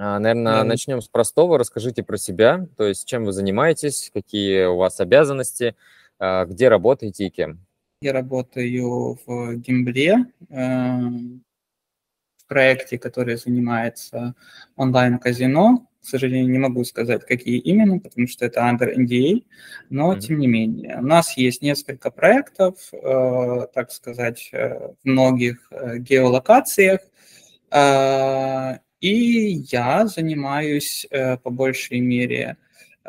А, наверное, начнем с простого. Расскажите про себя, то есть чем вы занимаетесь, какие у вас обязанности, а, где работаете и кем. Я работаю в Гимбле, э, в проекте, который занимается онлайн-казино. К сожалению, не могу сказать, какие именно, потому что это under NDA, но mm-hmm. тем не менее. У нас есть несколько проектов, э, так сказать, э, в многих геолокациях, и я занимаюсь по большей мере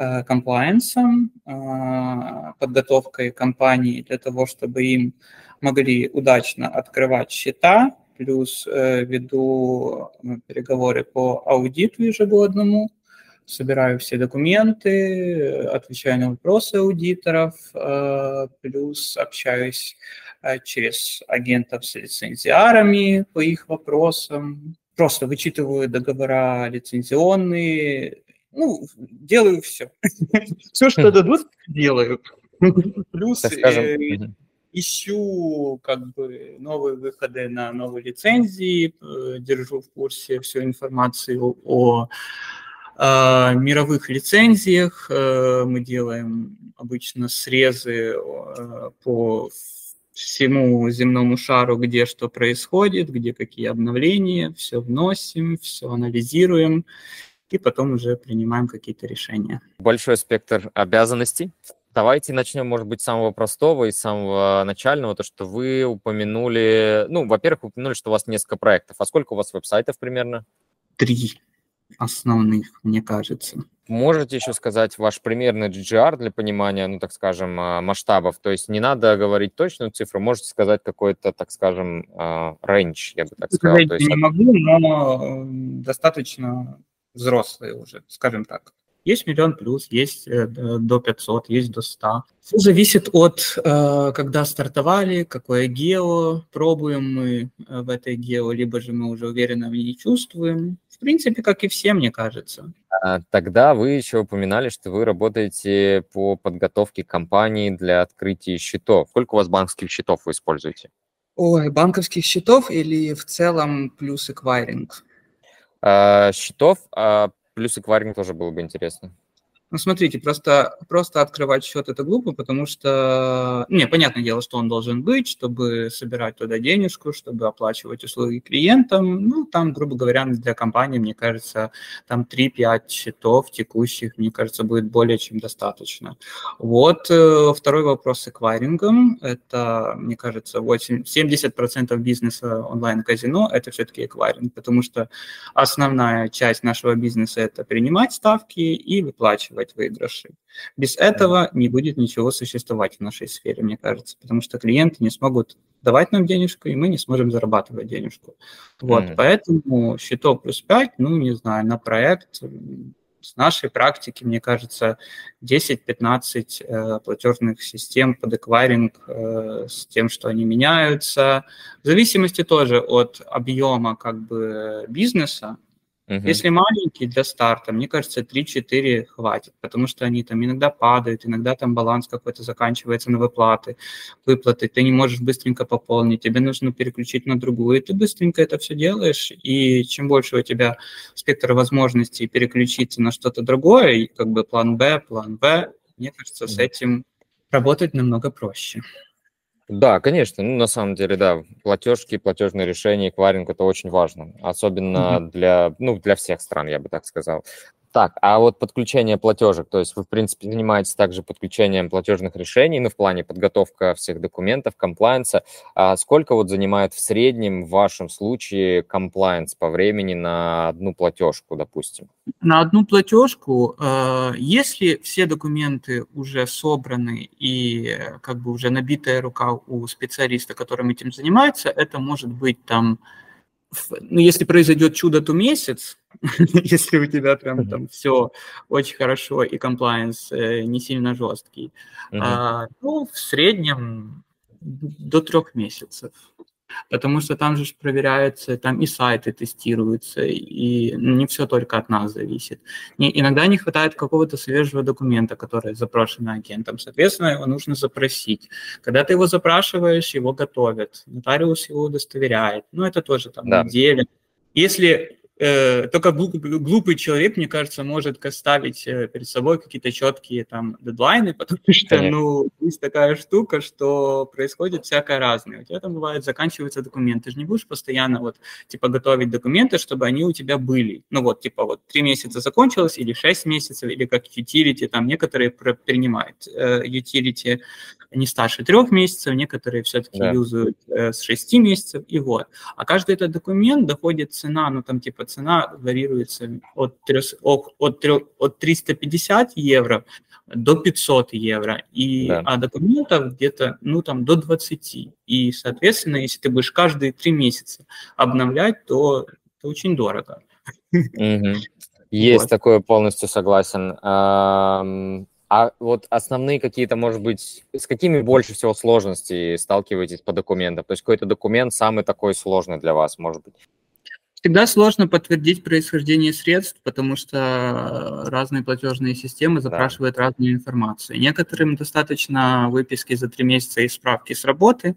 Э, комплайенсом, э, подготовкой компаний для того, чтобы им могли удачно открывать счета, плюс э, веду переговоры по аудиту ежегодному, собираю все документы, отвечаю на вопросы аудиторов, плюс общаюсь через агентов с лицензиарами по их вопросам, просто вычитываю договора лицензионные, ну, делаю все. Все, что дадут, делаю. Плюс э, ищу как бы новые выходы на новые лицензии, э, держу в курсе всю информацию о а, мировых лицензиях. Э, мы делаем обычно срезы по всему земному шару, где что происходит, где какие обновления, все вносим, все анализируем и потом уже принимаем какие-то решения. Большой спектр обязанностей. Давайте начнем, может быть, с самого простого и самого начального, то, что вы упомянули, ну, во-первых, упомянули, что у вас несколько проектов. А сколько у вас веб-сайтов примерно? Три основных, мне кажется. Можете еще сказать ваш примерный GGR для понимания, ну, так скажем, а, масштабов? То есть не надо говорить точную цифру, можете сказать какой-то, так скажем, range, я бы так сказал. Сказать есть... не могу, но достаточно взрослые уже, скажем так. Есть миллион плюс, есть э, до 500, есть до 100. Все зависит от, э, когда стартовали, какое гео, пробуем мы э, в этой гео, либо же мы уже уверенно в ней чувствуем. В принципе, как и все, мне кажется. А, тогда вы еще упоминали, что вы работаете по подготовке компании для открытия счетов. Сколько у вас банковских счетов вы используете? Ой, банковских счетов или в целом плюс эквайринг? А, счетов, а плюс эквайринг тоже было бы интересно. Ну, смотрите, просто, просто открывать счет это глупо, потому что, не, понятное дело, что он должен быть, чтобы собирать туда денежку, чтобы оплачивать услуги клиентам. Ну, там, грубо говоря, для компании, мне кажется, там 3-5 счетов текущих, мне кажется, будет более чем достаточно. Вот э, второй вопрос с эквайрингом. Это, мне кажется, 8, 70% бизнеса онлайн-казино – это все-таки эквайринг, потому что основная часть нашего бизнеса – это принимать ставки и выплачивать зарабатывать выигрыши. Без этого не будет ничего существовать в нашей сфере, мне кажется, потому что клиенты не смогут давать нам денежку, и мы не сможем зарабатывать денежку. Вот, mm-hmm. поэтому счетов плюс 5, ну, не знаю, на проект с нашей практики, мне кажется, 10-15 э, платежных систем под эквайринг э, с тем, что они меняются. В зависимости тоже от объема как бы бизнеса, Угу. Если маленький для старта, мне кажется, 3-4 хватит, потому что они там иногда падают, иногда там баланс какой-то заканчивается на выплаты, выплаты, ты не можешь быстренько пополнить, тебе нужно переключить на другую, и ты быстренько это все делаешь, и чем больше у тебя спектр возможностей переключиться на что-то другое, как бы план Б, план В, мне кажется, с этим работать намного проще. Да, конечно. Ну, на самом деле, да, платежки, платежные решения, эквайринг– это очень важно, особенно mm-hmm. для, ну, для всех стран, я бы так сказал. Так, а вот подключение платежек, то есть вы, в принципе, занимаетесь также подключением платежных решений, ну, в плане подготовка всех документов, комплайенса. А сколько вот занимает в среднем в вашем случае комплайенс по времени на одну платежку, допустим? На одну платежку, э, если все документы уже собраны и как бы уже набитая рука у специалиста, которым этим занимается, это может быть там ну, если произойдет чудо, то месяц, если у тебя прям там все очень хорошо и комплайенс э, не сильно жесткий, uh-huh. а, ну, в среднем до трех месяцев потому что там же проверяются, там и сайты тестируются, и не все только от нас зависит. Не, иногда не хватает какого-то свежего документа, который запрошен агентом, соответственно, его нужно запросить. Когда ты его запрашиваешь, его готовят, нотариус его удостоверяет, ну, это тоже там да. неделя. Если только глупый, глупый человек, мне кажется, может ставить э, перед собой какие-то четкие там дедлайны, потому что, ну, есть такая штука, что происходит всякое разное. У тебя там бывает заканчиваются документы, ты же не будешь постоянно вот, типа, готовить документы, чтобы они у тебя были. Ну вот, типа, вот три месяца закончилось, или шесть месяцев, или как utility, там некоторые принимают э, utility не старше трех месяцев, некоторые все-таки да. юзают э, с шести месяцев, и вот. А каждый этот документ доходит цена, ну там типа цена варьируется от, 3, от, от, от 350 евро до 500 евро, и, да. а документов где-то, ну, там, до 20. И, соответственно, если ты будешь каждые три месяца обновлять, то это очень дорого. Есть вот. такое, полностью согласен. А вот основные какие-то, может быть, с какими больше всего сложностей сталкиваетесь по документам? То есть какой-то документ самый такой сложный для вас, может быть? Всегда сложно подтвердить происхождение средств, потому что разные платежные системы запрашивают да. разную информацию. Некоторым достаточно выписки за три месяца и справки с работы,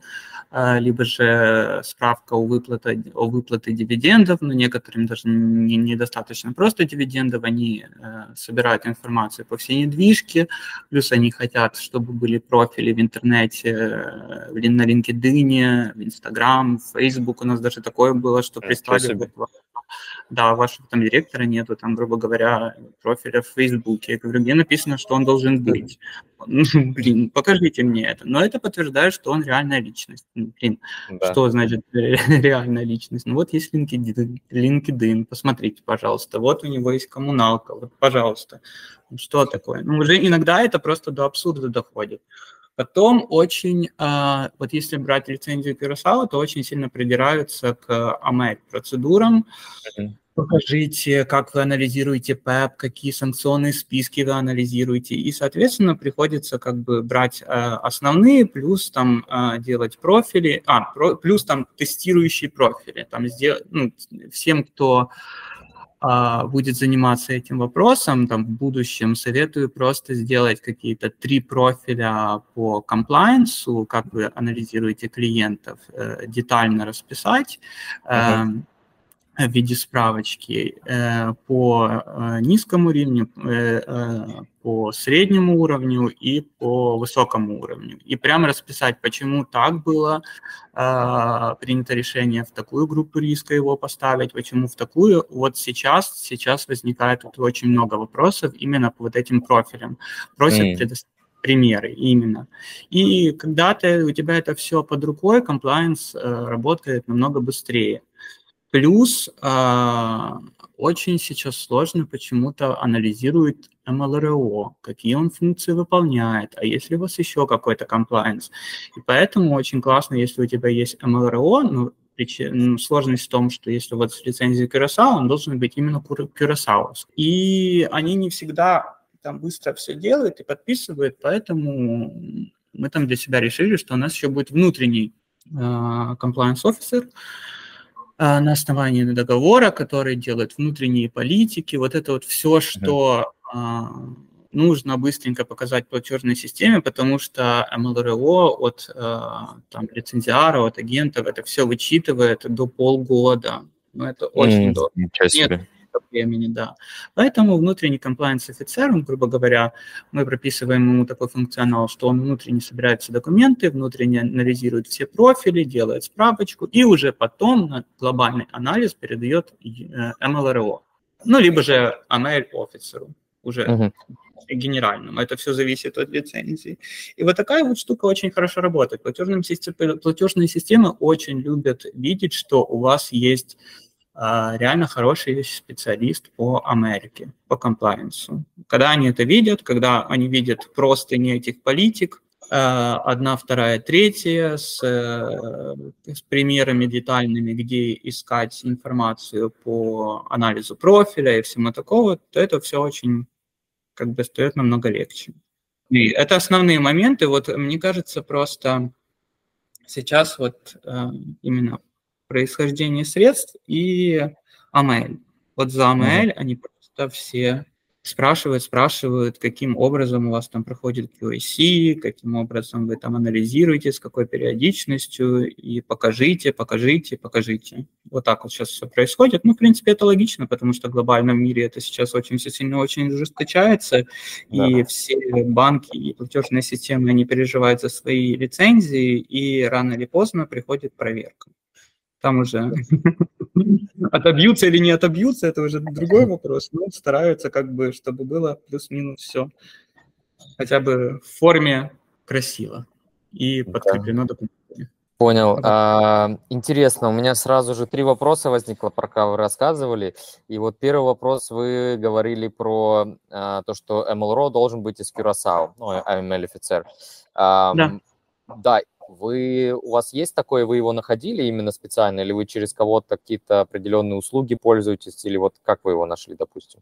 а, либо же справка о выплате, о выплате дивидендов, но некоторым даже недостаточно не просто дивидендов, они э, собирают информацию по всей недвижке, плюс они хотят, чтобы были профили в интернете, э, на LinkedIn, в Instagram, в Facebook. У нас даже такое было, что прислали да, вашего там директора нету, там, грубо говоря, профиля в Фейсбуке. Я говорю, где написано, что он должен быть? Ну, блин, покажите мне это. Но это подтверждает, что он реальная личность. Ну, блин, да. что значит реальная личность? Ну вот есть LinkedIn, LinkedIn, посмотрите, пожалуйста. Вот у него есть коммуналка, вот, пожалуйста. Что такое? Ну, уже иногда это просто до абсурда доходит. Потом очень, а, вот если брать лицензию Кюрасао, то очень сильно придираются к AML процедурам. Покажите, как вы анализируете ПЭП, какие санкционные списки вы анализируете. И, соответственно, приходится как бы брать а, основные, плюс там а, делать профили, а, плюс там тестирующие профили. Там сделать, ну, всем, кто будет заниматься этим вопросом, там, в будущем советую просто сделать какие-то три профиля по комплайенсу, как вы анализируете клиентов, э, детально расписать. Uh-huh в виде справочки э, по э, низкому уровню, э, по среднему уровню и по высокому уровню. И прямо расписать, почему так было принято решение в такую группу риска его поставить, почему в такую. Вот сейчас, сейчас возникает очень много вопросов именно по вот этим профилям. Просят mm. предоставить примеры именно. И когда ты, у тебя это все под рукой, compliance э, работает намного быстрее. Плюс э, очень сейчас сложно почему-то анализирует MLRO, какие он функции выполняет, а если у вас еще какой-то compliance. И поэтому очень классно, если у тебя есть MLRO, но ну, сложность в том, что если у вас лицензия Curaçao, он должен быть именно Curaçao. И они не всегда там быстро все делают и подписывают, поэтому мы там для себя решили, что у нас еще будет внутренний э, compliance officer, на основании договора, который делает внутренние политики, вот это вот все, что а, нужно быстренько показать платежной системе, потому что МЛРО от а, там, лицензиара, от агентов это все вычитывает до полгода. Ну, это очень mm, дорого. Нет, времени, да. Поэтому внутренний compliance офицер, он, грубо говоря, мы прописываем ему такой функционал, что он внутренне собирает все документы, внутренне анализирует все профили, делает справочку и уже потом на глобальный анализ передает. Э, ну, либо же ML офицеру уже uh-huh. генеральному. Это все зависит от лицензии. И вот такая вот штука очень хорошо работает. Платежные системы, платежные системы очень любят видеть, что у вас есть реально хороший специалист по Америке, по комплайенсу. Когда они это видят, когда они видят просто не этих политик, а, одна, вторая, третья, с, э, с примерами детальными, где искать информацию по анализу профиля и всему такого, то это все очень как бы стоит намного легче. И это основные моменты. Вот мне кажется, просто сейчас вот э, именно происхождение средств и AML. Вот за AML mm-hmm. они просто все спрашивают, спрашивают, каким образом у вас там проходит QAC, каким образом вы там анализируете, с какой периодичностью, и покажите, покажите, покажите. Вот так вот сейчас все происходит. Ну, в принципе, это логично, потому что в глобальном мире это сейчас очень все сильно очень ужесточается, да. и все банки и платежные системы, они переживают за свои лицензии, и рано или поздно приходит проверка. Там уже отобьются или не отобьются, это уже другой вопрос. Но стараются как бы, чтобы было плюс-минус все хотя бы в форме красиво и подкреплено документами. Понял. А, интересно, у меня сразу же три вопроса возникло, пока вы рассказывали. И вот первый вопрос, вы говорили про а, то, что MLRO должен быть из Curaçao, ну, AML-офицер. А, да. Да, вы, у вас есть такое, вы его находили именно специально, или вы через кого-то какие-то определенные услуги пользуетесь, или вот как вы его нашли, допустим?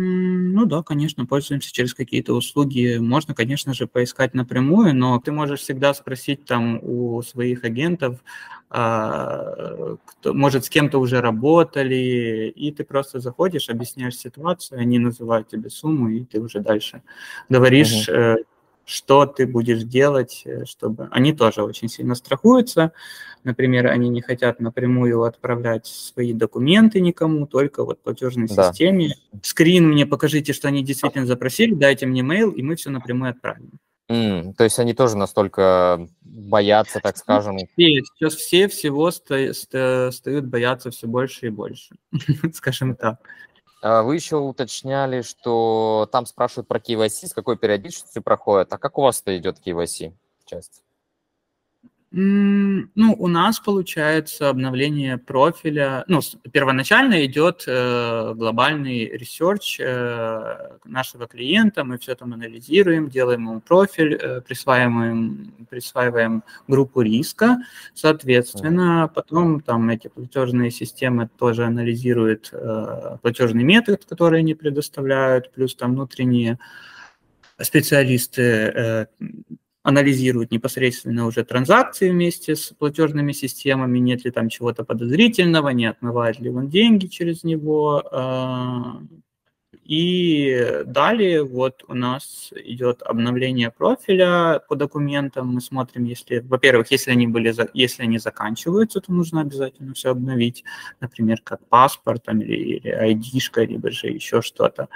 Ну да, конечно, пользуемся через какие-то услуги. Можно, конечно же, поискать напрямую, но ты можешь всегда спросить там у своих агентов, а, кто, может, с кем-то уже работали, и ты просто заходишь, объясняешь ситуацию, они называют тебе сумму, и ты уже дальше говоришь, угу что ты будешь делать, э, чтобы... Они тоже очень сильно страхуются. Например, они не хотят напрямую отправлять свои документы никому, только вот платежной да. системе. Скрин мне покажите, что они действительно запросили, дайте мне mail, и мы все напрямую отправим. Mm, то есть они тоже настолько боятся, так скажем. Все, сейчас все всего ста- ста- стают бояться все больше и больше, скажем так. А вы еще уточняли, что там спрашивают про KYC, с какой периодичностью проходит. А как у вас это идет KYC часть? Ну, у нас получается обновление профиля. Ну, первоначально идет э, глобальный research э, нашего клиента. Мы все там анализируем, делаем ему профиль, э, присваиваем, присваиваем группу риска. Соответственно, потом там эти платежные системы тоже анализируют э, платежный метод, который они предоставляют, плюс там внутренние специалисты э, анализируют непосредственно уже транзакции вместе с платежными системами, нет ли там чего-то подозрительного, не отмывает ли он деньги через него. А, и далее вот у нас идет обновление профиля по документам. Мы смотрим, если, во-первых, если они были, если они заканчиваются, то нужно обязательно все обновить, например, как паспорт там, или, или ID-шка, либо же еще что-то.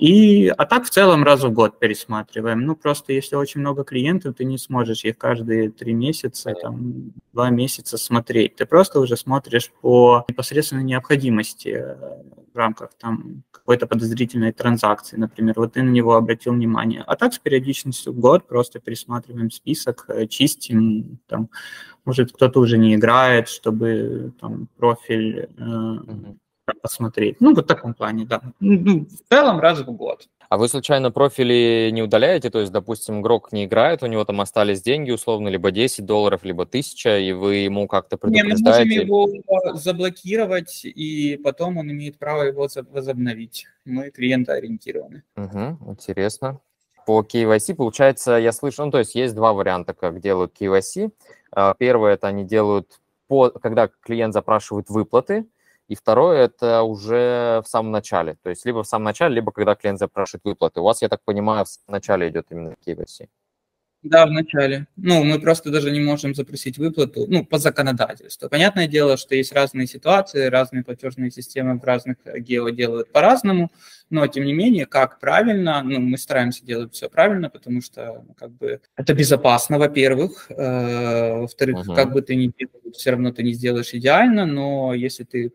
И, а так в целом раз в год пересматриваем. Ну, просто если очень много клиентов, ты не сможешь их каждые три месяца, там, два месяца смотреть. Ты просто уже смотришь по непосредственной необходимости э, в рамках там какой-то подозрительной транзакции, например. Вот ты на него обратил внимание. А так с периодичностью в год просто пересматриваем список, э, чистим, там, может, кто-то уже не играет, чтобы там профиль э, посмотреть. Ну, вот в таком плане, да. Ну, в целом раз в год. А вы случайно профили не удаляете? То есть, допустим, игрок не играет, у него там остались деньги, условно, либо 10 долларов, либо 1000, и вы ему как-то предупреждаете? Не, мы можем его заблокировать, и потом он имеет право его возобновить. Мы клиента ориентированы. Угу, интересно. По KYC, получается, я слышу, ну, то есть есть два варианта, как делают KYC. А, первое, это они делают, по, когда клиент запрашивает выплаты, и второе – это уже в самом начале. То есть либо в самом начале, либо когда клиент запрашивает выплаты. У вас, я так понимаю, в начале идет именно KYC. Да, в начале. Ну, мы просто даже не можем запросить выплату, ну, по законодательству. Понятное дело, что есть разные ситуации, разные платежные системы в разных гео делают по-разному, но, тем не менее, как правильно, ну, мы стараемся делать все правильно, потому что, ну, как бы, это безопасно, во-первых, э, во-вторых, uh-huh. как бы ты ни делал, все равно ты не сделаешь идеально, но если ты,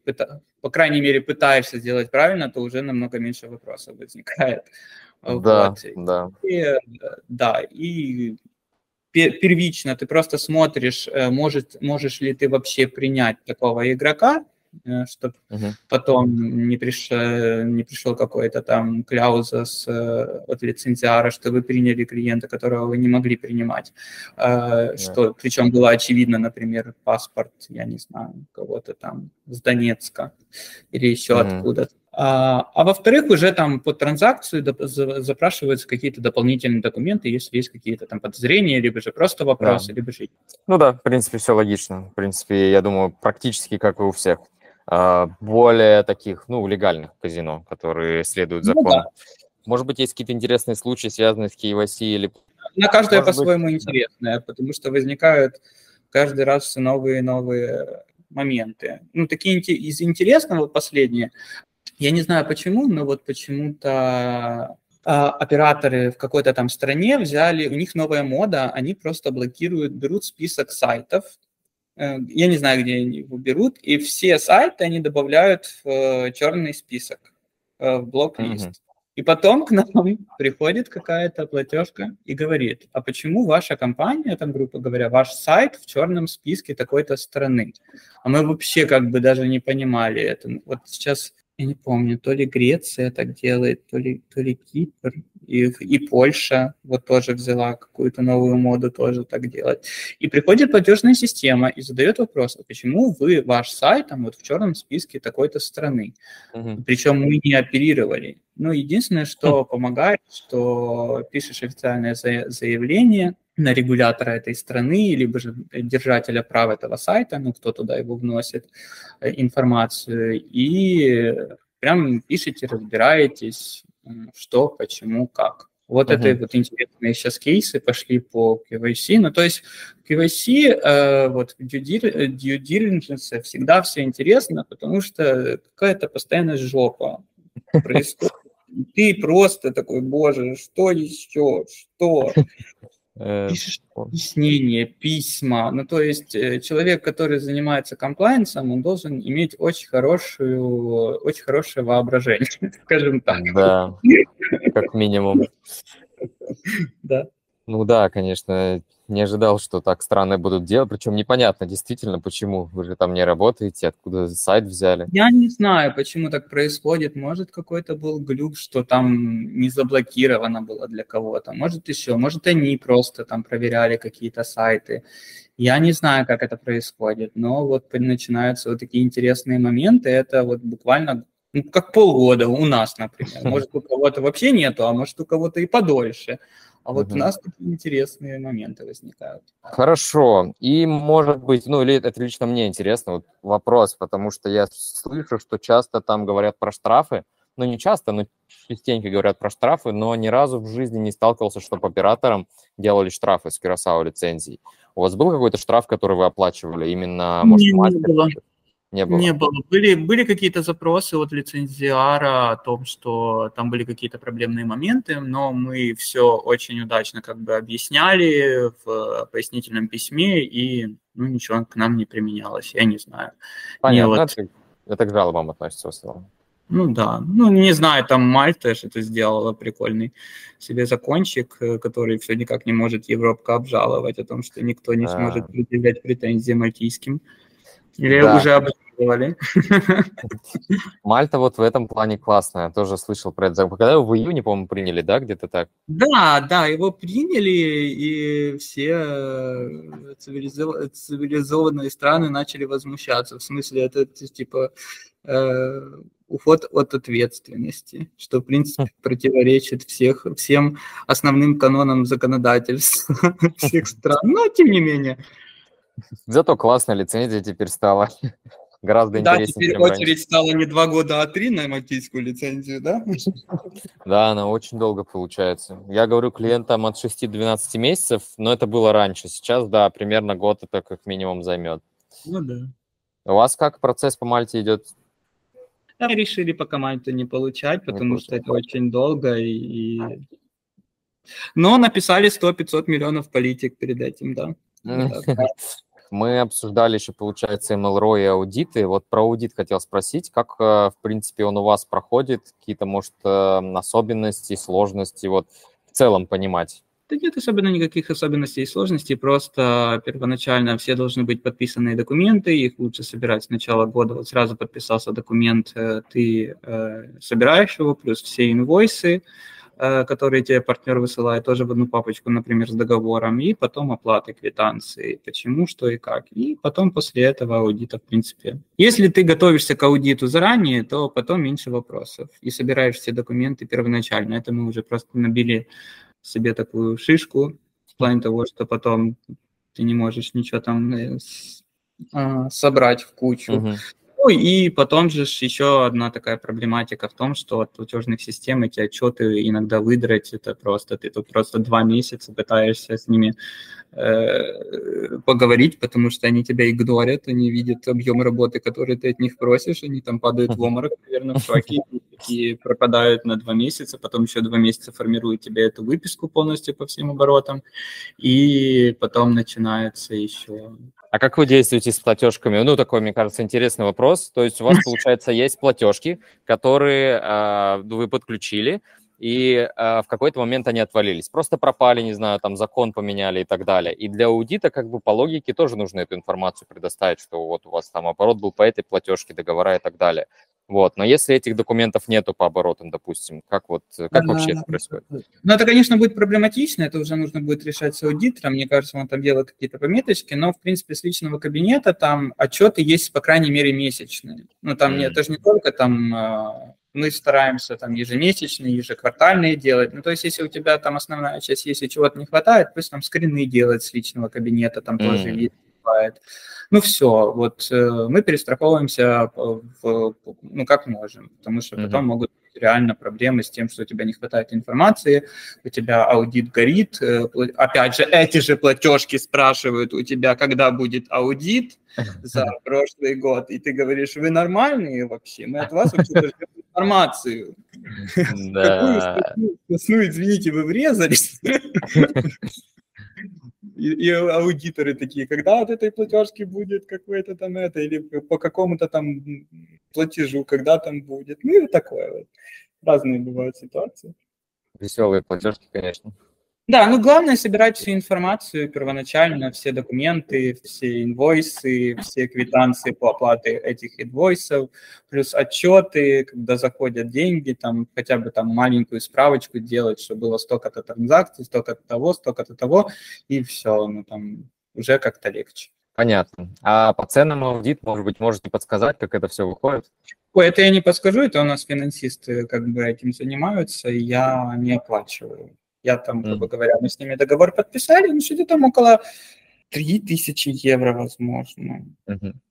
по крайней мере, пытаешься сделать правильно, то уже намного меньше вопросов возникает. Да, вот. да. И, да, и первично ты просто смотришь, э, может, можешь ли ты вообще принять такого игрока, э, чтобы uh-huh. потом не, приш, не пришел какой-то там кляуза с, э, от лицензиара, что вы приняли клиента, которого вы не могли принимать. Uh-huh. Что, причем было очевидно, например, паспорт, я не знаю, кого-то там с Донецка или еще uh-huh. откуда-то. А, а во-вторых, уже там под транзакцию запрашиваются какие-то дополнительные документы, если есть какие-то там подозрения, либо же просто вопросы, да. либо же... Ну да, в принципе, все логично. В принципе, я думаю, практически как и у всех. э, более таких, ну, легальных казино, которые следуют закону. Ну, да. Может быть, есть какие-то интересные случаи, связанные с KYC или... На каждое по-своему быть... интересное, потому что возникают каждый раз все новые и новые моменты. Ну, такие из интересного последние. Я не знаю почему, но вот почему-то а, операторы в какой-то там стране взяли, у них новая мода, они просто блокируют, берут список сайтов, э, я не знаю, где они его берут, и все сайты они добавляют в э, черный список, э, в блок-лист. Mm-hmm. И потом к нам приходит какая-то платежка и говорит, а почему ваша компания, там, грубо говоря, ваш сайт в черном списке такой-то страны? А мы вообще как бы даже не понимали это. Вот сейчас я не помню, то ли Греция так делает, то ли, то ли Кипр, и, и Польша вот тоже взяла какую-то новую моду тоже так делать. И приходит платежная система и задает вопрос, а почему вы, ваш сайт там вот в черном списке такой-то страны? Uh-huh. Причем мы не оперировали. Ну, единственное, что uh-huh. помогает, что пишешь официальное заявление, регулятора этой страны, либо же держателя прав этого сайта, ну, кто туда его вносит, э, информацию, и прям пишите, разбираетесь, что, почему, как. Вот uh-huh. это вот интересные сейчас кейсы пошли по KYC. Ну, то есть KYC, э, вот due diligence всегда все интересно, потому что какая-то постоянная жопа происходит. Ты просто такой, боже, что еще, что? Э, Пишешь объяснения, письма. Ну, то есть э, человек, который занимается комплайенсом, он должен иметь очень хорошую, очень хорошее воображение, скажем так. Да, как минимум. Да. Ну да, конечно, не ожидал, что так странно будут делать, причем непонятно действительно, почему. Вы же там не работаете, откуда сайт взяли. Я не знаю, почему так происходит, может какой-то был глюк, что там не заблокировано было для кого-то, может еще, может они просто там проверяли какие-то сайты, я не знаю, как это происходит, но вот начинаются вот такие интересные моменты, это вот буквально ну, как полгода у нас, например. Может, у кого-то вообще нету, а может, у кого-то и подольше. А вот угу. у нас такие интересные моменты возникают. Хорошо. И, может быть, ну, или это лично мне интересно, вот вопрос, потому что я слышу, что часто там говорят про штрафы. Ну, не часто, но частенько говорят про штрафы, но ни разу в жизни не сталкивался, чтобы операторам делали штрафы с Кюрасао лицензий. У вас был какой-то штраф, который вы оплачивали именно, может, не, мастер? Не было. Не было. Не было. Были, были какие-то запросы от лицензиара о том, что там были какие-то проблемные моменты, но мы все очень удачно как бы объясняли в пояснительном письме, и ну, ничего к нам не применялось, я не знаю. Понятно, вот... это, это к жалобам относится в основном. Ну да, ну не знаю, там Мальта что-то сделала прикольный себе закончик, э, который все никак не может Европка обжаловать о том, что никто не а. сможет предъявлять претензии мальтийским. Или да. уже обжаловали? Мальта вот в этом плане классная. Тоже слышал про это. Когда его в июне, по-моему, приняли, да, где-то так? Да, да, его приняли, и все э, цивилизов... цивилизованные страны начали возмущаться. В смысле, это типа э, уход от ответственности, что, в принципе, хм. противоречит всех, всем основным канонам законодательства всех стран. Но, тем не менее, Зато классная лицензия теперь стала. Гораздо да, интереснее. Да, теперь очередь раньше. стала не два года, а три на мальтийскую лицензию, да? Да, она очень долго получается. Я говорю клиентам от 6 до 12 месяцев, но это было раньше. Сейчас, да, примерно год это как минимум займет. Ну да. У вас как процесс по Мальте идет? Да, решили пока Мальту не получать, потому не что это очень долго. И, и... Но написали 100-500 миллионов политик перед этим, да. Мы обсуждали еще, получается, MLRO и аудиты. Вот про аудит хотел спросить, как, э, в принципе, он у вас проходит, какие-то, может, э, особенности, сложности, вот в целом понимать? Да нет особенно никаких особенностей и сложностей, просто первоначально все должны быть подписанные документы, их лучше собирать с начала года, вот сразу подписался документ, э, ты собираешь его, плюс все инвойсы, Э, которые тебе партнер высылает, тоже в одну папочку, например, с договором, и потом оплаты квитанции, почему, что и как. И потом после этого аудита, в принципе. Если ты готовишься к аудиту заранее, то потом меньше вопросов и собираешь все документы первоначально. Это мы уже просто набили себе такую шишку в плане того, что потом ты не можешь ничего там э, а, собрать в кучу. Uh-huh Ну и потом же еще одна такая проблематика в том, что от платежных систем эти отчеты иногда выдрать, это просто, ты тут просто два месяца пытаешься с ними э, поговорить, потому что они тебя игнорят, они видят объем работы, который ты от них просишь, они там падают в оморок, наверное, в шоке, и пропадают на два месяца, потом еще два месяца формируют тебе эту выписку полностью по всем оборотам, и потом начинается еще а как вы действуете с платежками? Ну, такой, мне кажется, интересный вопрос. То есть у вас, получается, есть платежки, которые э, вы подключили, и э, в какой-то момент они отвалились. Просто пропали, не знаю, там закон поменяли и так далее. И для аудита, как бы по логике, тоже нужно эту информацию предоставить, что вот у вас там оборот был по этой платежке, договора и так далее. Вот. Но если этих документов нету по оборотам, допустим, как вот как а, вообще это происходит? Ну, это, конечно, будет проблематично, это уже нужно будет решать с аудитором. Мне кажется, он там делает какие-то пометочки, но, в принципе, с личного кабинета там отчеты есть, по крайней мере, месячные. Ну, там mm. нет, это же не только там а, мы стараемся там ежемесячные, ежеквартальные делать. Ну, то есть, если у тебя там основная часть, если чего-то не хватает, пусть там скрины делать с личного кабинета, там mm. тоже видно бывает. Ну все, вот э, мы перестраховываемся, в, ну как можем, потому что потом mm-hmm. могут реально проблемы с тем, что у тебя не хватает информации, у тебя аудит горит, э, опять же, эти же платежки спрашивают у тебя, когда будет аудит за прошлый год, и ты говоришь, вы нормальные вообще, мы от вас вообще информацию. Да. Какую извините, вы врезались? и, и аудиторы такие, когда от этой платежки будет какой-то там это, или по какому-то там платежу, когда там будет. Ну и такое вот. Разные бывают ситуации. Веселые платежки, конечно. Да, ну главное собирать всю информацию первоначально, все документы, все инвойсы, все квитанции по оплате этих инвойсов, плюс отчеты, когда заходят деньги, там хотя бы там маленькую справочку делать, что было столько-то транзакций, столько-то того, столько-то того, и все, ну там уже как-то легче. Понятно. А по ценам аудит, может быть, можете подсказать, как это все выходит? Ой, это я не подскажу, это у нас финансисты как бы этим занимаются, и я не оплачиваю. Я там, грубо говоря, мы с ними договор подписали, ну, что-то там около 3000 евро, возможно.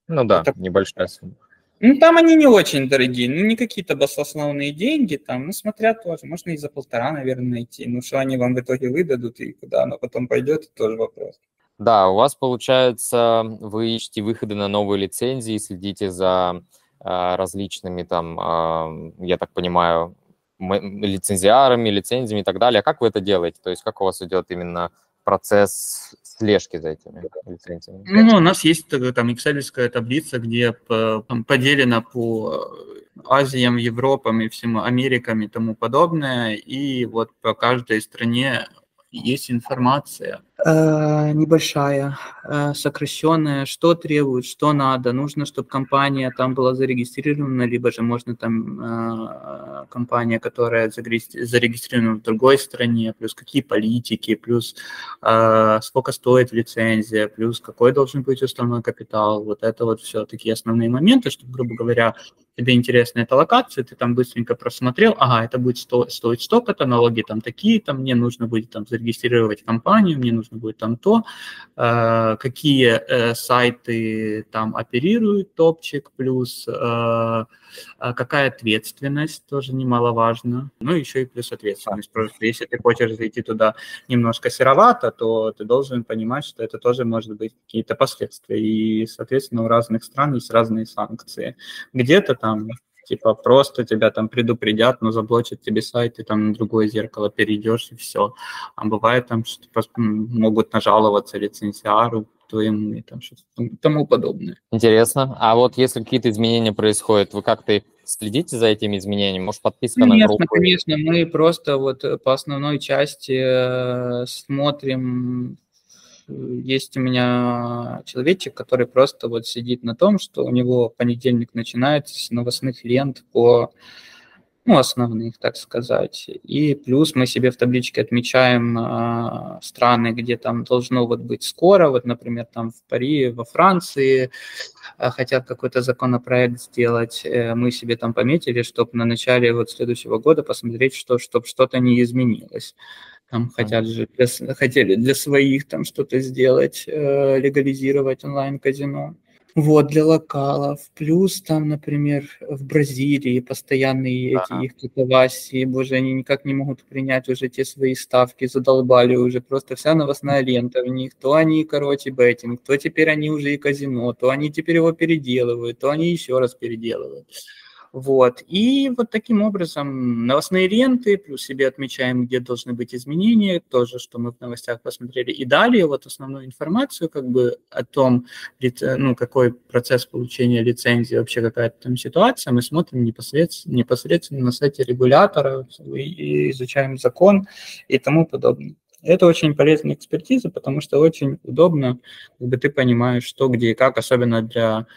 Ну да, Это... небольшая сумма. Ну, там они не очень дорогие, ну, не какие-то баслословные деньги, там, ну, смотря тоже, можно и за полтора, наверное, найти. Ну, что они вам в итоге выдадут и куда оно потом пойдет, тоже вопрос. Да, у вас, получается, вы ищете выходы на новые лицензии, следите за а, различными там, я так понимаю, лицензиарами, лицензиями и так далее. А как вы это делаете? То есть как у вас идет именно процесс слежки за этими лицензиями? Ну, у нас есть там excel таблица, где поделено по Азиям, Европам и всему Америкам и тому подобное. И вот по каждой стране есть информация э, небольшая, э, сокращенная, что требует, что надо. Нужно, чтобы компания там была зарегистрирована, либо же можно там э, компания, которая зарегистрирована в другой стране, плюс какие политики, плюс э, сколько стоит лицензия, плюс какой должен быть уставной капитал. Вот это вот все такие основные моменты, чтобы, грубо говоря, тебе интересна эта локация, ты там быстренько просмотрел, ага, это будет сто, стоить столько-то, налоги там такие-то, мне нужно будет там зарегистрировать компанию, мне нужно будет там то, э, какие э, сайты там оперируют топчик, плюс э, какая ответственность, тоже немаловажно, ну еще и плюс ответственность, просто если ты хочешь зайти туда немножко серовато, то ты должен понимать, что это тоже может быть какие-то последствия, и, соответственно, у разных стран есть разные санкции. Где-то там типа просто тебя там предупредят, но заблочат тебе сайт, и там на другое зеркало перейдешь, и все. А бывает там, что могут нажаловаться лицензиару твоему и там что-то тому подобное. Интересно. А вот если какие-то изменения происходят, вы как-то следите за этими изменениями? Может, подписка конечно, на группу? Конечно, мы просто вот по основной части э, смотрим есть у меня человечек, который просто вот сидит на том, что у него понедельник начинается с новостных лент по ну, основных, так сказать. И плюс мы себе в табличке отмечаем э, страны, где там должно вот быть скоро, вот, например, там в Париже, во Франции э, хотят какой-то законопроект сделать, э, мы себе там пометили, чтобы на начале вот следующего года посмотреть, что, чтобы что-то не изменилось. Там хотят же для, хотели для своих там что-то сделать, э, легализировать онлайн-казино. вот, для локалов. Плюс там, например, в Бразилии постоянные Да. эти их катавасии, боже, они никак не могут принять уже те свои ставки, задолбали уже, просто вся новостная лента в них. То они, короче, беттинг, то теперь они уже и казино, то они теперь его переделывают, то они еще раз переделывают. Вот. И вот таким образом новостные ленты, плюс себе отмечаем, где должны быть изменения, тоже, что мы в новостях посмотрели. И далее вот основную информацию как бы о том, ну, какой процесс получения лицензии, вообще какая-то там ситуация, мы смотрим непосредственно, непосредственно на сайте регулятора и изучаем закон и тому подобное. Это очень полезная экспертиза, потому что очень удобно, как бы ты понимаешь, что, где и как, особенно для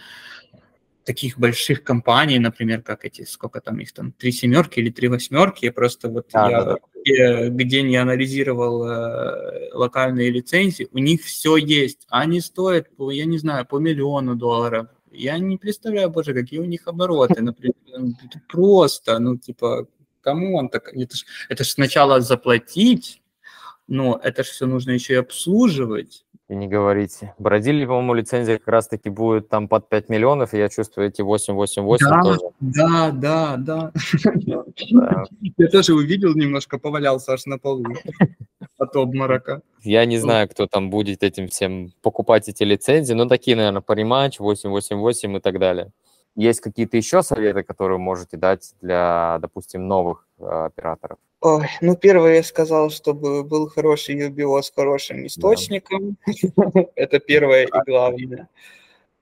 таких больших компаний, например, как эти, сколько там их там, три семерки или три восьмерки, просто вот Да, я да, да. где, где не анализировал э, локальные лицензии, у них все есть, они стоят, я не знаю, по миллиону долларов. Я не представляю, боже, какие у них обороты, например, это просто, ну, типа, come on, так, это ж, это ж сначала заплатить, но это же все нужно еще и обслуживать. И не говорите. Бразилии, по-моему, лицензия как раз-таки будет там под 5 миллионов, и я чувствую эти 888 Да, тоже. да, да, да. Да. Я тоже увидел немножко, повалялся аж на полу от обморока. Я не знаю, кто там будет этим всем покупать эти лицензии, но такие, наверное, Parimatch, 888 и так далее. Есть какие-то еще советы, которые вы можете дать для, допустим, новых э, операторов? Ой, ну, первое я сказал, чтобы был хороший UBO с хорошим источником. Это первое и главное.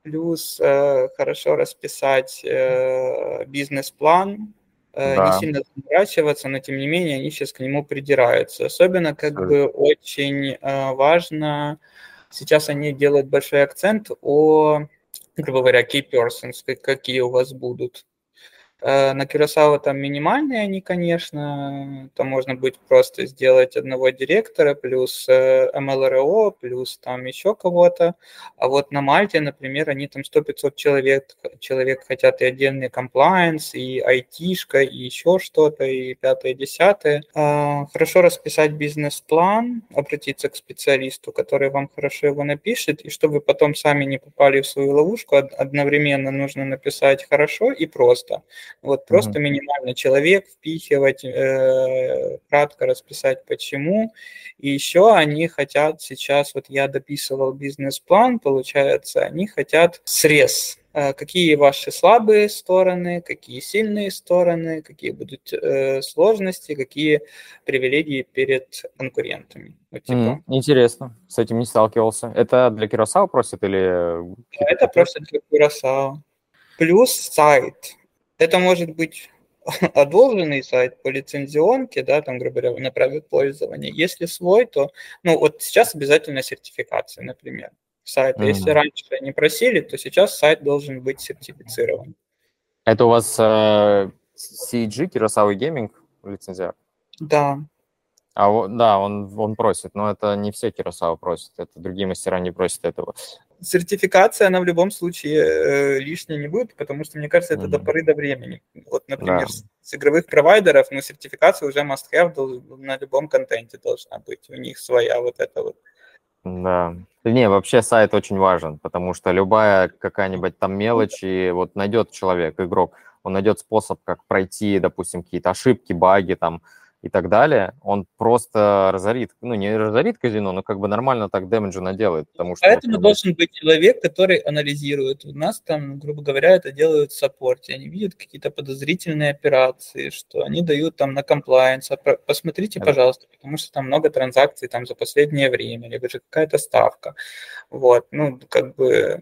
Плюс э, хорошо расписать э, бизнес-план, э, Да. не сильно заморачиваться, но тем не менее они сейчас к нему придираются. Особенно как бы очень э, важно, сейчас они делают большой акцент о, грубо говоря, key persons, как- какие у вас будут. Э, На Кюрасао там минимальные они, конечно, там можно будет просто сделать одного директора, плюс э, MLRO, плюс там еще кого-то. А вот на Мальте, например, они там 100-500 человек, человек хотят и отдельный комплайенс, и айтишка, и еще что-то, и пятое, десятое. А, Хорошо расписать бизнес-план, обратиться к специалисту, который вам хорошо его напишет, и чтобы потом сами не попали в свою ловушку, од- одновременно нужно написать хорошо и просто. Вот просто минимально человек впихивать, э, кратко расписать почему. И еще они хотят сейчас, вот я дописывал бизнес-план, получается, они хотят срез. Э, Какие ваши слабые стороны, какие сильные стороны, какие будут э, сложности, какие привилегии перед конкурентами. Вот, типа, М, Интересно, с этим не сталкивался. Это для Киросау просят или... Это просто для Курасао. Плюс сайт. Это может быть одолженный сайт по лицензионке, да, там, грубо говоря, на праве пользования. Если свой, то, ну, вот сейчас обязательно сертификация, например, сайта. Если Мгм. раньше не просили, то сейчас сайт должен быть сертифицирован. Это у вас э, CG, Киросау Gaming лицензия? Да, А да, он, он просит, но это не все Киросау просят, это другие мастера не просят этого. Сертификация, она в любом случае э, лишней не будет, потому что, мне кажется, это до Мгм. поры до времени. Вот, например, Да. с, с игровых провайдеров, ну, сертификация уже must-have дол- на любом контенте должна быть. У них своя вот эта вот. Да. Не, вообще сайт очень важен, потому что любая какая-нибудь там мелочь, и вот найдет человек, игрок, он найдет способ, как пройти, допустим, какие-то ошибки, баги там и так далее, он просто разорит, ну, не разорит казино, но как бы нормально так дэмэджа наделает, потому что... Поэтому бы, должен быть человек, который анализирует. У нас там, грубо говоря, это делают в саппорте. Они видят какие-то подозрительные операции, что они дают там на комплайенс. А Посмотрите, Да. пожалуйста, потому что там много транзакций там за последнее время, либо же какая-то ставка. Вот, ну, как бы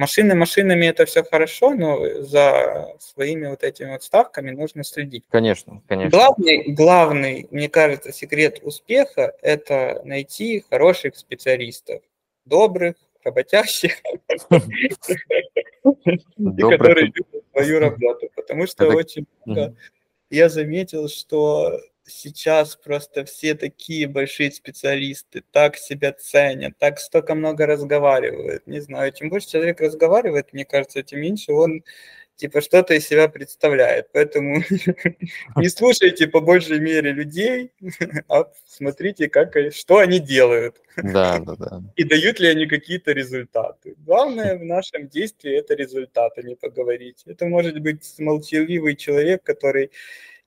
машины машинами это все хорошо, но за своими вот этими вот ставками нужно следить. Конечно, конечно. Главный, главный, мне кажется, секрет успеха – это найти хороших специалистов, добрых, работящих, которые любят свою работу. Потому что очень я заметил, что сейчас просто все такие большие специалисты, так себя ценят, так столько много разговаривают. Не знаю, чем больше человек разговаривает, мне кажется, тем меньше он типа что-то из себя представляет. Поэтому не слушайте по большей мере людей, а смотрите, как, что они делают. Да, да, да. И дают ли они какие-то результаты. Главное в нашем действии это результат, а не поговорить. Это может быть молчаливый человек, который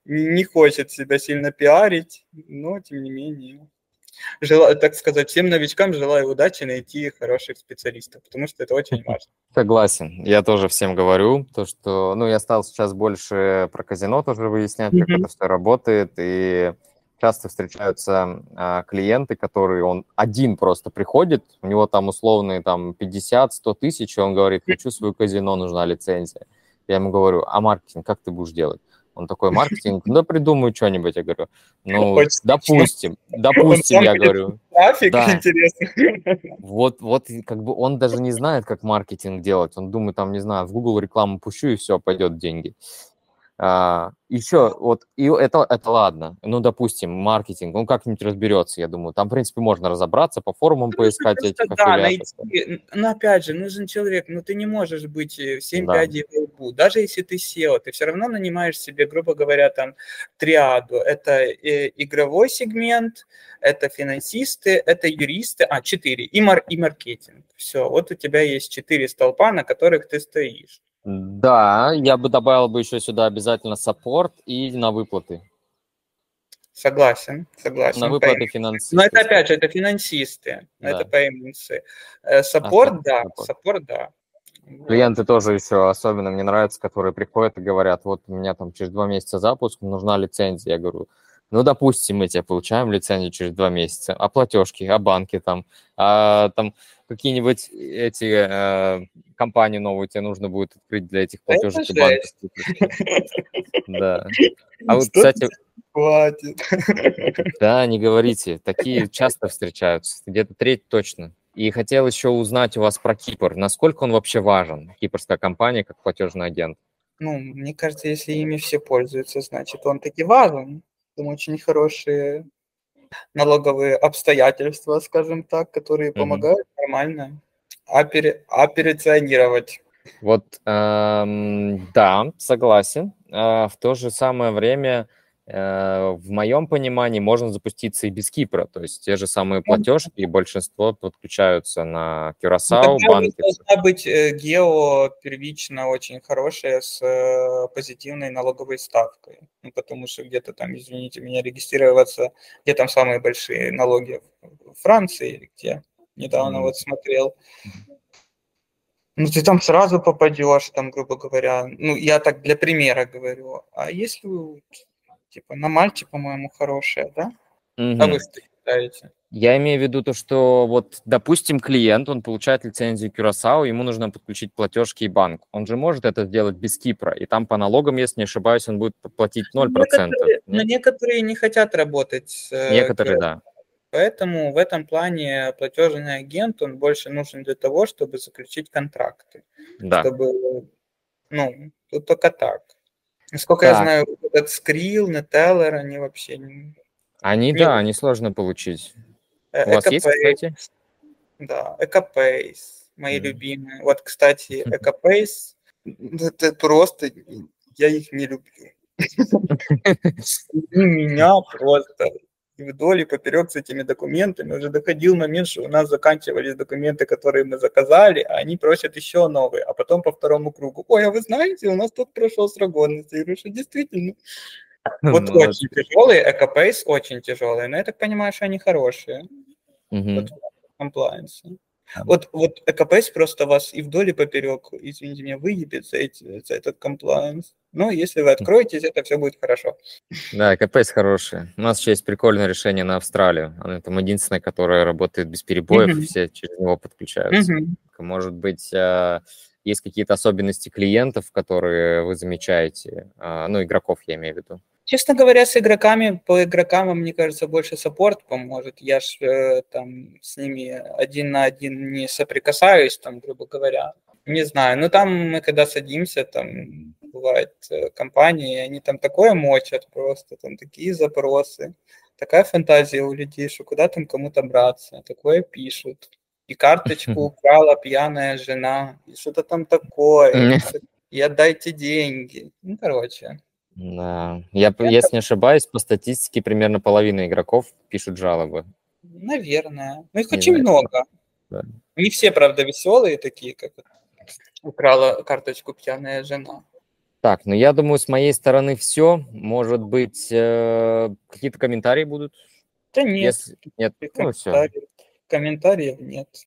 не хочет себя сильно пиарить, но тем не менее желаю, так сказать, всем новичкам желаю удачи найти хороших специалистов, потому что это очень важно. Согласен. Я тоже всем говорю, то, что, ну, я стал сейчас больше про казино тоже выяснять, mm-hmm. как это все работает, и часто встречаются а, клиенты, которые он один просто приходит, у него там условные там 50-100 тысяч, и он говорит, хочу свою казино, нужна лицензия. Я ему говорю, а маркетинг как ты будешь делать? Он такой, маркетинг, ну, придумаю что-нибудь. Я говорю, ну, Очень допустим, допустим, я говорю. Трафик, да. интересно. Вот, вот, как бы он даже не знает, как маркетинг делать. Он думает, там, не знаю, в Google рекламу пущу, и все, пойдет деньги. А, еще вот, и это, это ладно, ну, допустим, маркетинг, он как-нибудь разберется, я думаю, там, в принципе, можно разобраться, по форумам ну, поискать этих да, найти, но опять же, нужен человек, ну, ты не можешь быть в 7 да. пядей в лбу, даже если ты SEO, ты все равно нанимаешь себе, грубо говоря, там, триаду, это э, игровой сегмент, это финансисты, это юристы, а, четыре, и, мар, и маркетинг, все, вот у тебя есть четыре столпа, на которых ты стоишь. Да, я бы добавил бы еще сюда обязательно support и на выплаты. Согласен, согласен. На выплаты финансисты. Но это опять же, это финансисты, да. это payments ы. Э, support, а, да, support, да. Клиенты тоже еще особенно мне нравятся, которые приходят и говорят, вот у меня там через два месяца запуск, нужна лицензия. Я говорю, ну, допустим, мы тебе получаем лицензию через два месяца, а платежки, а банки там, а там какие-нибудь эти э, компании новые тебе нужно будет открыть для этих платежек и банков. Да. А вот, кстати... Хватит. Да, не говорите. Такие часто встречаются. Где-то треть точно. И хотел еще узнать у вас про Кипр. Насколько он вообще важен, кипрская компания, как платежный агент? Ну, мне кажется, если ими все пользуются, значит, он таки важен. Там очень хорошие налоговые обстоятельства, скажем так, которые mm-hmm. помогают нормально опери- операционировать. Вот, эм, да, согласен. Э, в то же самое время в моем понимании можно запуститься и без Кипра, то есть те же самые платежки, и большинство подключаются на Curaçao, ну, банки. Должна быть э, гео первично очень хорошая с э, позитивной налоговой ставкой, ну, потому что где-то там, извините меня, регистрироваться, где там самые большие налоги, в Франции или где, недавно mm. вот смотрел. Ну, ты там сразу попадешь, там, грубо говоря. Ну, я так для примера говорю. А если Типа на Мальте, по-моему, хорошая, да? Угу. А вы что считаете? Я имею в виду то, что вот, допустим, клиент, он получает лицензию Curaçao, ему нужно подключить платежки и банк. Он же может это сделать без Кипра, и там по налогам, если не ошибаюсь, он будет платить 0%. Некоторые, но некоторые не хотят работать с э, Некоторые, да. Поэтому в этом плане платежный агент, он больше нужен для того, чтобы заключить контракты. Да. Чтобы, ну, тут только так. Насколько так. я знаю, этот Skrill, Neteller, они вообще не... Они, не... да, они сложно получить. Э, У вас есть, кстати? Да, Ecopace, мои mm. любимые. Вот, кстати, Ecopace, это просто, я их не люблю. Меня просто и вдоль и поперек с этими документами. Уже доходил момент, что у нас заканчивались документы, которые мы заказали, а они просят еще новые, а потом по второму кругу. Ой, а вы знаете, у нас тут прошел срок годности. Я говорю, что действительно. Вот ну, очень тяжелые, Экопейс очень тяжелые, но я так понимаю, что они хорошие. Угу. Вот комплайенсы. Вот, вот ЭКПС просто вас и вдоль и поперек, извините меня, выебет за, эти, за этот комплайенс. Но если вы откроетесь, это все будет хорошо. Да, КПС хороший. У нас еще есть прикольное решение на Австралию. Оно там единственное, которое работает без перебоев, mm-hmm. все через него подключаются. Mm-hmm. Может быть, э, есть какие-то особенности клиентов, которые вы замечаете, а, ну, игроков я имею в виду. Честно говоря, с игроками, по игрокам, мне кажется, больше саппорт поможет. Я ж э, там с ними один на один не соприкасаюсь, там, грубо говоря. Не знаю, но там мы когда садимся, там бывают э, компании, они там такое мочат просто, там такие запросы, такая фантазия у людей, что куда там кому-то браться, такое пишут. И карточку украла пьяная жена, и что-то там такое. и отдайте деньги. Ну, короче. Да. Я, если не ошибаюсь, по статистике примерно половина игроков пишут жалобы. Наверное. Ну, их Не очень знаю. много. Да. Не все, правда, веселые такие, как украла карточку пьяная жена. Так, ну я думаю, с моей стороны все. Может быть, э, какие-то комментарии будут? Да нет, Если нет, ну все. комментариев нет.